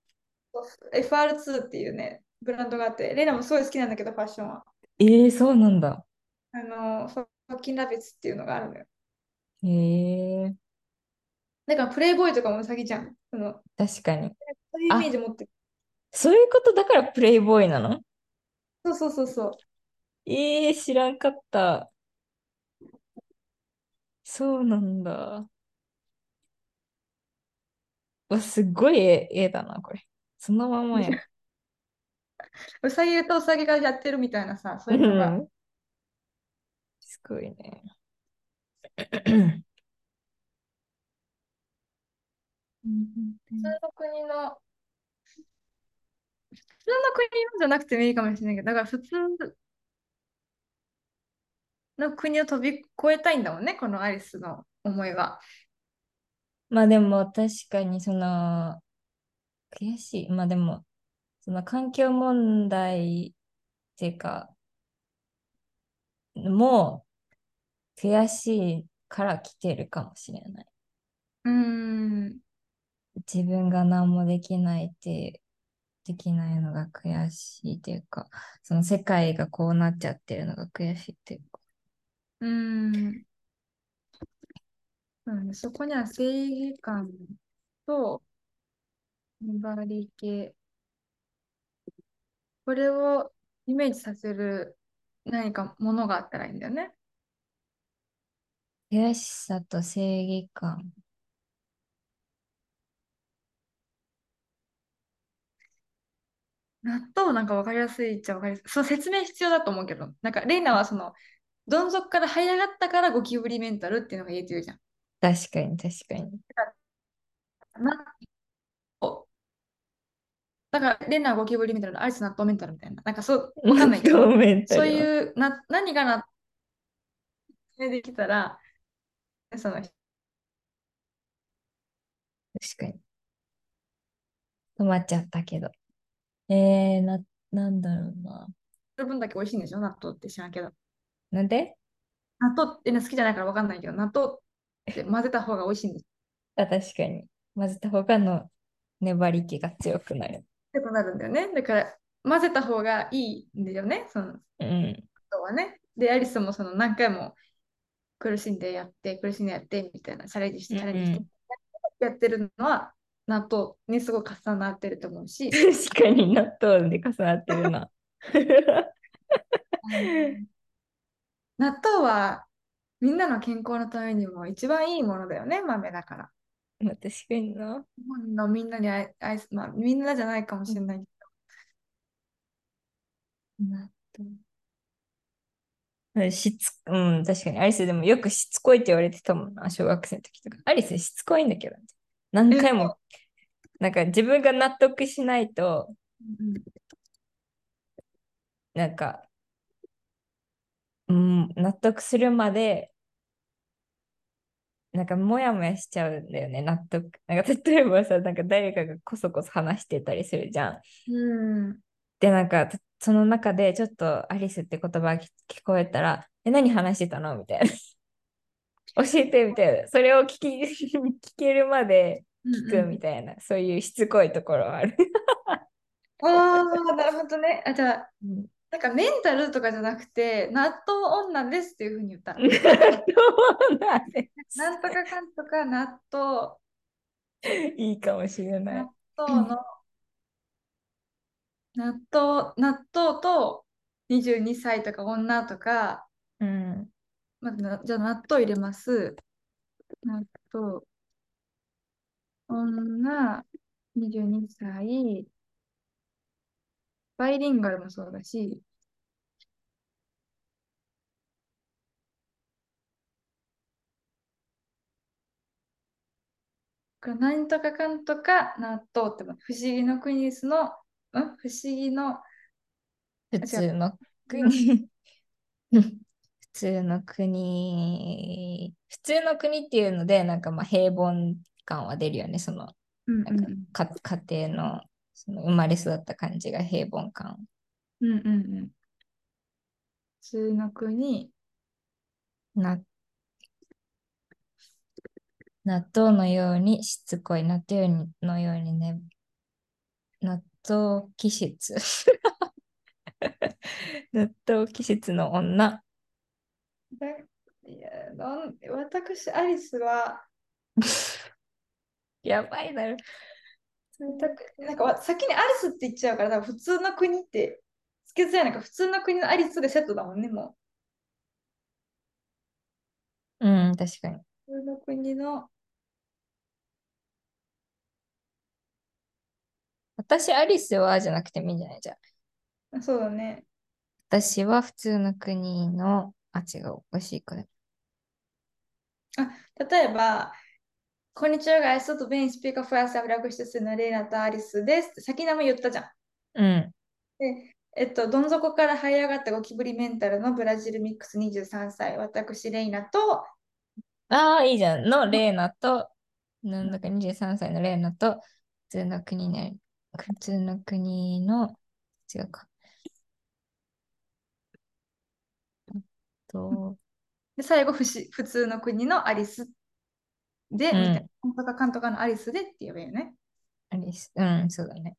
？FR2 っていうね、ブランドがあって、レイナもすごい好きなんだけど、ファッションは。えー、そうなんだ。あの、 Fucking Rabbits っていうのがあるのよ。へえだから、プレイボーイとかもうさぎじゃん。その確かに。そういうイメージ持ってる。そういうことだからプレイボーイなの？そうそうそうそう。えー、知らんかった。そうなんだ。わ、すっごい絵絵だな、これ。そのままや。うさぎとうさぎがやってるみたいなさ、そうういうのが。ん。すごいね。普通の国の、普通の国のじゃなくてもいいかもしれないけど、だから普通の国を飛び越えたいんだもんね、このアリスの思いは。まあでも確かにその悔しい。まあでもその環境問題っていうかもう悔しいから来てるかもしれない。うーん。自分が何もできないってできないのが悔しいっていうかその世界がこうなっちゃってるのが悔しいっていうか。うーん。そうね、そこには正義感と粘り気。これをイメージさせる何かものがあったらいいんだよね。悔しさと正義感。納豆なんか分かりやすいっちゃ分かりやすい。その説明必要だと思うけど、なんかレイナはその、どん底から這い上がったからゴキブリメンタルっていうのが言えてるじゃん。確かに確かに。納豆だから、レイナはゴキブリメンタルのアリス納豆メンタルみたいな。なんかそう、わかんないけど、メンタルそうはいうな、何が納豆できたら、その、確かに。止まっちゃったけど。えー、な、なんだろうな。その分だけ美味しいんでしょ？納豆って知らんけど。なんで？納豆ってね好きじゃないから分かんないけど、納豆って混ぜた方が美味しいんです。あ、確かに。混ぜた方がの粘り気が強くなる。強くなるんだよね。だから、混ぜた方がいいんだよね。そのうん。人はね。で、アリスもその何回も苦しんでやって、苦しんでやってみたいな、チャレンジして、チャレンジして、やってるのは納豆にすごく重なってると思うし、確かに納豆で重なってるな。納豆はみんなの健康のためにも一番いいものだよね、豆だから。まあ確かにな。日本のみんなに愛愛す、まあみんなじゃないかもしれないけ納豆。しつ、うん、確かに。アリスでもよくしつこいって言われてたもんな、小学生の時とか。アリスしつこいんだけど。何回も、なんか自分が納得しないと、なんか、うん、納得するまで、なんかモヤモヤしちゃうんだよね、納得。なんか例えばさ、なんか誰かがこそこそ話してたりするじゃん。うん。で、なんか、その中でちょっとアリスって言葉聞こえたら、え、何話してたの？みたいな。教えてみたいな。それを聞き 聞けるまで聞くみたいな、そういうしつこいところはある。ああ、なるほどね。あ、じゃあ、うんなんかメンタルとかじゃなくて、納豆女ですっていうふうに言った。そうなんでなんとかかんとか納豆、すいいかもしれない納。豆の、納豆、納豆と22歳とか女とか、うん。まじゃあ納豆入れます。納豆、女、22歳、バイリンガルもそうだし、これなんとかかんとか納豆って不思議の国ですのん？不思議の、普。通の国。普通の国。普通の国っていうので、なんかまあ平凡感は出るよね。その、うんなんかか家庭のその生まれ育った感じが平凡感。うんうんうんうん。普通の国、な納豆のようにしつこい。納豆のようにね。納豆気質。納豆気質の女。だいやなん私、アリスは、やばいだろ。だなんかわ先にアリスって言っちゃうから、普通の国って、つけづらいなんか普通の国のアリスでセットだもんね、もうん、確かに。う。普通の国の、私、アリスはじゃなくてもいいんじゃない？じゃあ。あそうだね。私は普通の国の、あ、違う、おかしいか。あ、例えば、こんにちは、ガイストベンスピーカーフランスアフラグシスのレイナとアリスです先名も言ったじゃん。うん。で、えっと、どん底から這い上がったゴキブリメンタルのブラジルミックス23歳、私、レイナと、ああ、いいじゃん。のレーナと、なんだか23歳のレーナと、普通の国ね、普通の国の、違うか。と、で最後、ふし普通の国のアリスで、うんみたいな。とかかんとかのアリスでって言えばいいよね。アリス、うん、そうだね。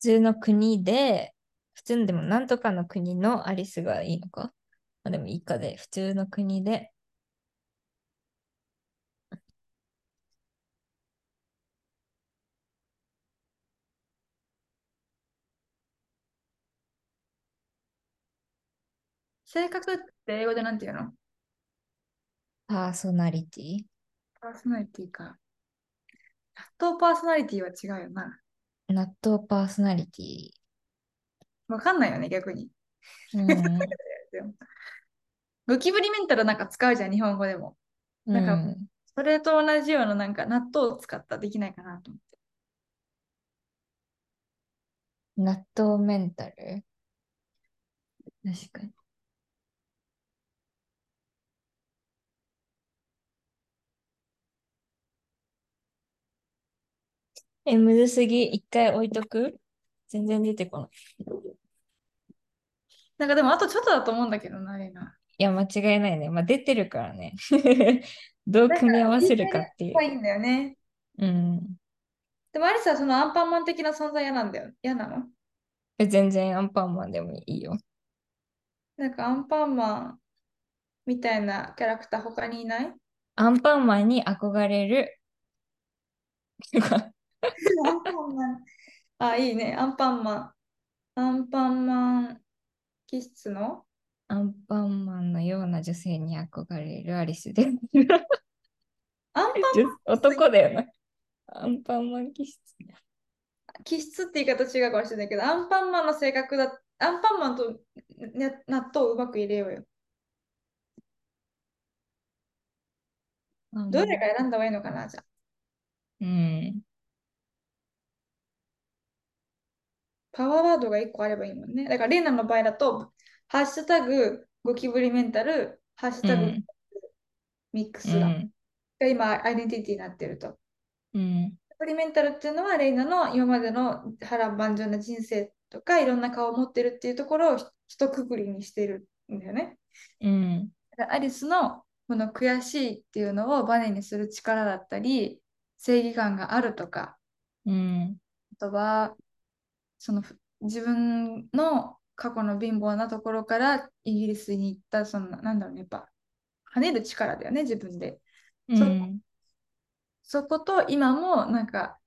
通の国で、普通のでもなんとかの国のアリスがいいのか？あでもいいかで、普通の国で、性格って英語でなんて言うの？パーソナリティ？パーソナリティか。納豆パーソナリティは違うよな。納豆パーソナリティ。わかんないよね、逆に。うん。ゴキブリメンタルなんか使うじゃん、日本語でも。うなんかん。それと同じようななんか納豆を使ったらできないかなと思って。納豆メンタル？確かに。え、むずすぎ。一回置いとく？全然出てこない。なんかでもあとちょっとだと思うんだけどな、レイナ。いや、間違いないね。まあ、出てるからね。どう組み合わせるかっていう。いいんだよね。うん。でもアリスはそのアンパンマン的な存在嫌なんだよ。嫌なの？え全然アンパンマンでもいいよ。なんかアンパンマンみたいなキャラクター他にいない？アンパンマンに憧れる。アンパンマン。あ、いいね。アンパンマン。アンパンマン気質の？アンパンマンのような女性に憧れるアリスで。アンパンマン？男だよな。アンパンマン気質。気質って言い方違うかもしれないけど、アンパンマンの性格だ、アンパンマンと、ね、納豆をうまく入れようよ。どれか選んだ方がいいのかな、じゃあ。うん。パワーワードが1個あればいいもんね。だから、レイナの場合だと、ハッシュタグ、ゴキブリメンタル、ハッシュタグ、うんミックうスだ。ん。が今、アイデンティティになってると。うん。ゴキブリメンタルっていうのは、レイナの今までの波乱万丈な人生とか、いろんな顔を持ってるっていうところを一括りにしてるんだよね。うん。アリスのこの悔しいっていうのをバネにする力だったり、正義感があるとか、うん。あとは、そのふ自分の過去の貧乏なところからイギリスに行った、その、なんだろうね、やっぱ、跳ねる力だよね、自分で。うん。そこと今もなんか、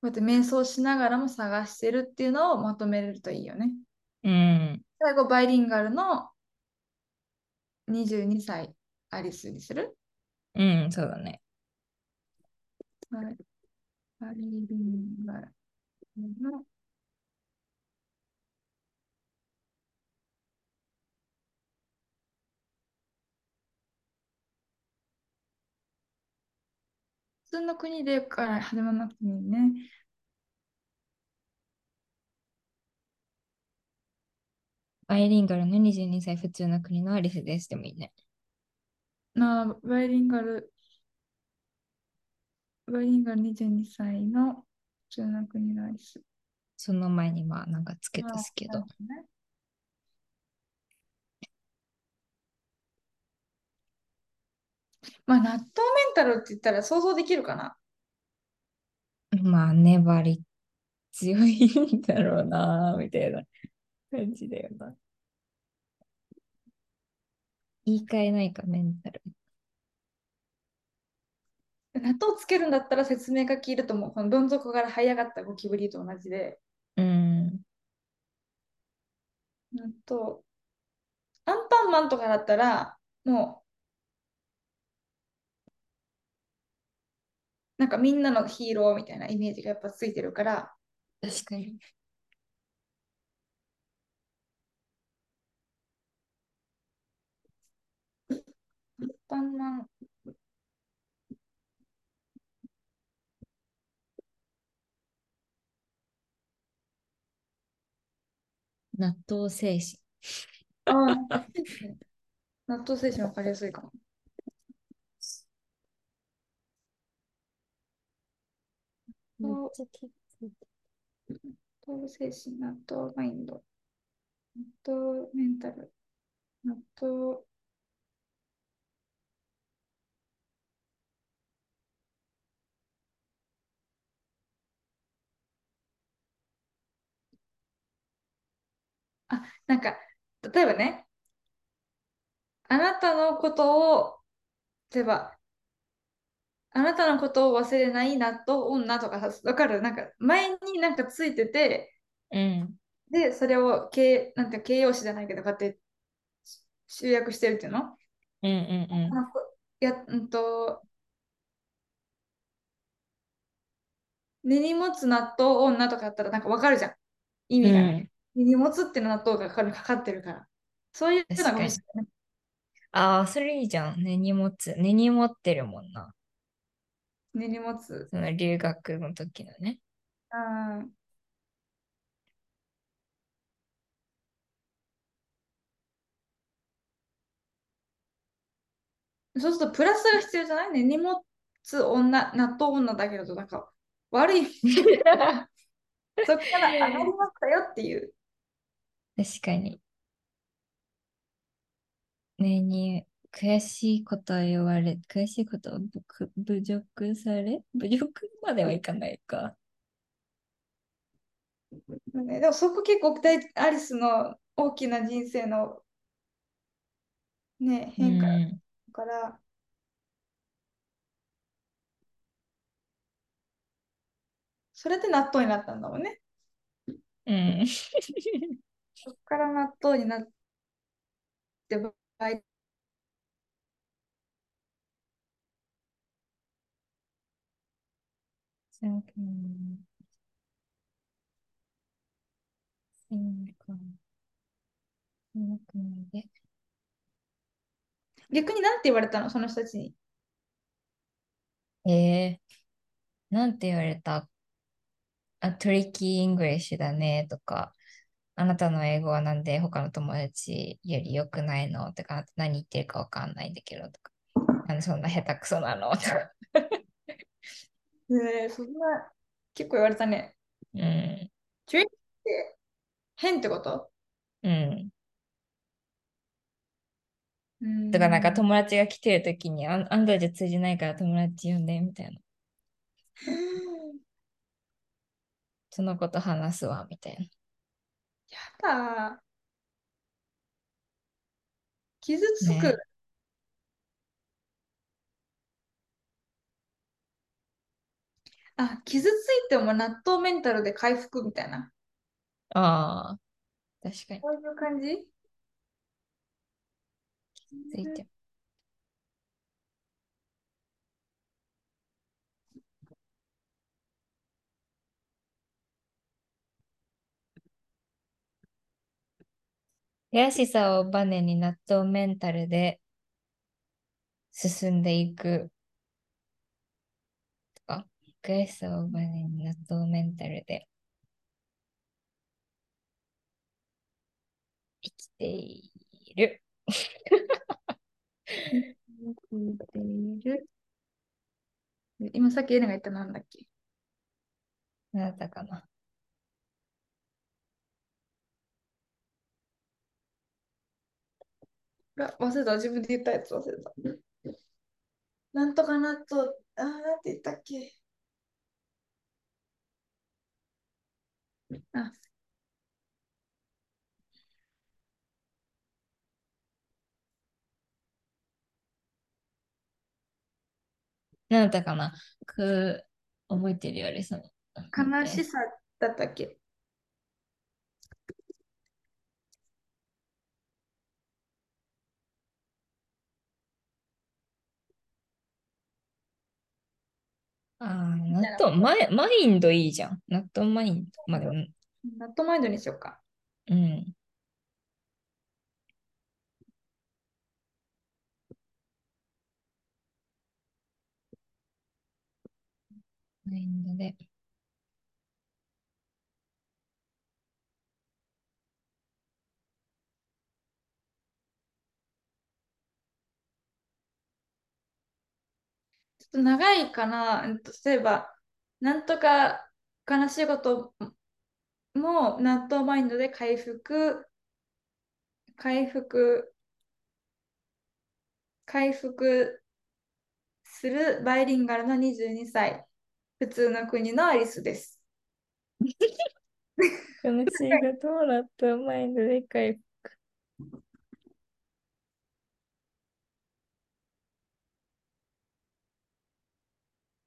こうやって瞑想しながらも探してるっていうのをまとめれるといいよね。うん。最後、バイリンガルの22歳アリスにする？うん、そうだね。ババイリンガルの通の国でから始まらなくてもいいね。バイリンガルの22歳普通の国のアリスです。でもいいね。なあ、バイリンガル、バイリンガル22歳の普通の国のアリス。その前にまあなんかつけたすけど。あねまあ、納豆メンタルって言ったら想像できるかな？まあ粘り強いんだろうな、みたいな感じだよな。言い換えないか、メンタル。納豆つけるんだったら説明書きいると思う。このどん底から這い上がったゴキブリと同じで。うん。納豆。アンパンマンとかだったら、もなんかみんなのヒーローみたいなイメージがやっぱついてるから、確かに。納豆精神。ああ、納豆精神わかりやすいかも。めっちゃきつい。納豆精神、納豆マインド、納豆メンタル、納豆、あ、なんか、例えばね、あなたのことを、例えば、あなたのことを忘れない納豆女とかさ、わかる？なんか、前になんかついてて、うん。で、それを形、なんていうの形容詞じゃないけど、こうやって集約してるっていうの？うんうんうん。や、うんと、根に持つ納豆女とかだったらなんかわかるじゃん。意味がね。根に持つっていうの納豆がここにかかってるから。そういうのが欲しいよね。ああ、それいいじゃん。根に持つ。根に持ってるもんな。根に持つ。その留学の時のね。うん。そうするとプラスが必要じゃない？根に持つ女、納豆女だけど、なんか悪い。そこから上がりましたよっていう。確かに。根に悔しいことを言われ、悔しいことをぶく侮辱され侮辱まではいかないか。ね、でもそこ結構大アリスの大きな人生のね、う変化だん。から、それで納豆になったんだもんね。うん。そこから納豆になって場合、そうかそうかそうかで逆になんて言われたの？その人たちに。えー、なんて言われた？あ、 tricky English だねとか、あなたの英語はなんで他の友達より良くないの？とか、何言ってるかわかんないんだけどとか、なんでそんな下手くそなの？とか。えー、そんな、結構言われたね。うん、 tricky って変ってこと？うん。うーん。とか、なんか友達が来てるときに、あんあんたじゃ通じないから友達呼んで、みたいな。そのこと話すわ、みたいな。やだ。傷つく。ねあ、傷ついても納豆メンタルで回復みたいな。ああ、確かに。こういう感じ？ついて。悔しさをバネに納豆メンタルで進んでいく悔しさをバネに納豆メンタルで生きている。聞いている。今さっきエレナが言ったのなんだっけ？何だったかな。忘れた。自分で言ったやつ忘れた。なんとかなと、あーなんて言ったっけ？あ、何だったかな。く、覚えてるよりその。悲しさだったっけ？ああ、納豆、マイマインドいいじゃん。納豆マインド。まあでも、ナットマインドにしようか。うん。マインドで。っと長いかな。うんと例えば、なんとか悲しいことも納豆マインドで回復、回復、回復するバイリンガルの22歳、普通の国のアリスです。悲しいことも納豆マインドで回復。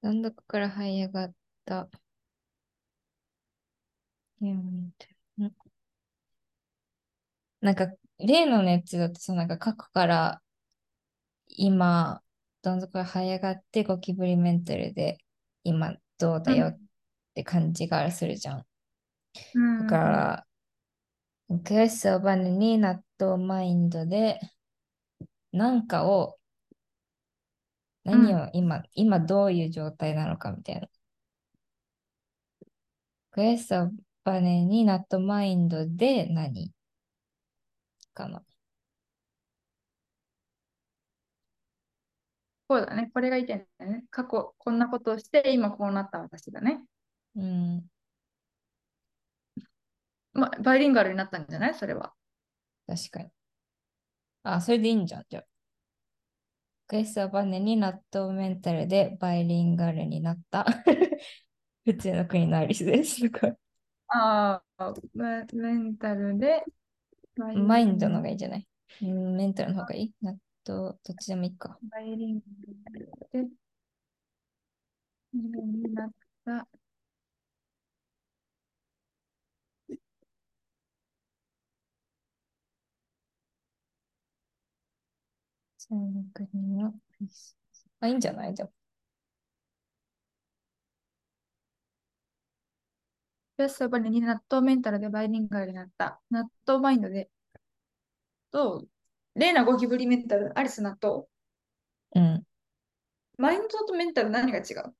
どん底から這い上がった。なんか、例の熱だと、そのなんか過去から今、どん底から這い上がってゴキブリメンタルで今どうだよって感じがするじゃん。うんだから、悔しさをバネに納豆マインドで、なんかを、何を今、今どういう状態なのかみたいな。悔しさをバネに納豆マインドで何？かな。そうだね。これが意見だね。過去こんなことをして、今こうなった私だね。うん、まあ、バイリンガルになったんじゃない？それは。確かに。あ、それでいいんじゃん、じゃあ。悔しさをバネに納豆メンタルでバイリンガルになった 普通の国のアリスです。ああ、メメンタルで、マインドの方がいいんじゃない？うんメンタルの方がいい？納豆、どっちでもいいか。バイリンガルで、になった。普通の国の。あ、いいんじゃない？でも。よし、そこに納豆メンタルでバイリンガルになった。納豆マインドで。と、レーナゴキブリメンタル、アリス納豆。うん。マインドとメンタル何が違う？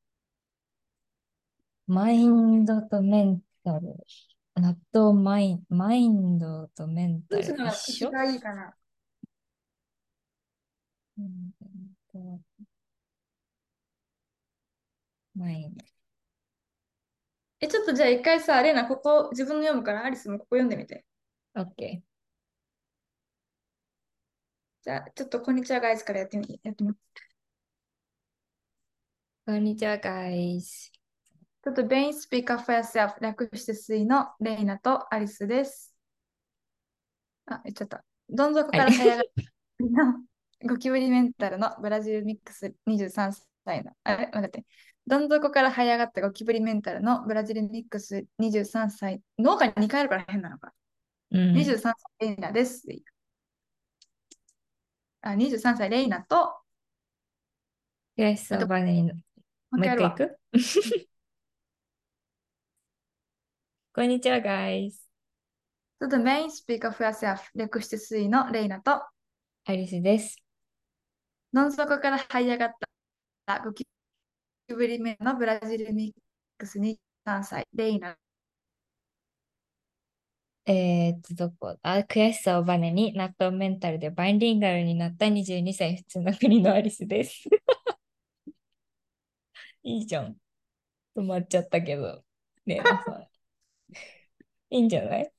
マインドとメンタル。納豆マイン、マインドとメンタルどっちのが一緒口がいいかな？うんマインド。え、ちょっとじゃあ一回さ、レーナ、ここ自分の読むから、アリスもここ読んでみて。オッケじゃあ、ちょっとこんにちは、ガイズからやってみ、やってみます。ー。こんにちは、guys。ちょっと Bein Speak Up for Yourself 略して水のレイナとアリスです。あ、言っちゃった。どん底から這い上がったのゴキブリメンタルのブラジルミックス23歳の、あれ待って。どん底から這い上がったゴキブリメンタルのブラジルミックス23歳。農家に2回あるから変なのか。うん。23歳レイナです。あ23歳レイナと、悔しさをバネに、もう一回行く？こんにちは、guys。So the main speak of yourself 略して水のレイナと、アリスです。どん底から這い上がったゴキブリ目のブラジルミックス23歳レイナ。えーっと、どこあ、悔しさをバネに納豆メンタルでバインリンガルになった22歳普通の国のアリスです。いいじゃん。止まっちゃったけど。ねえ。いいんじゃない？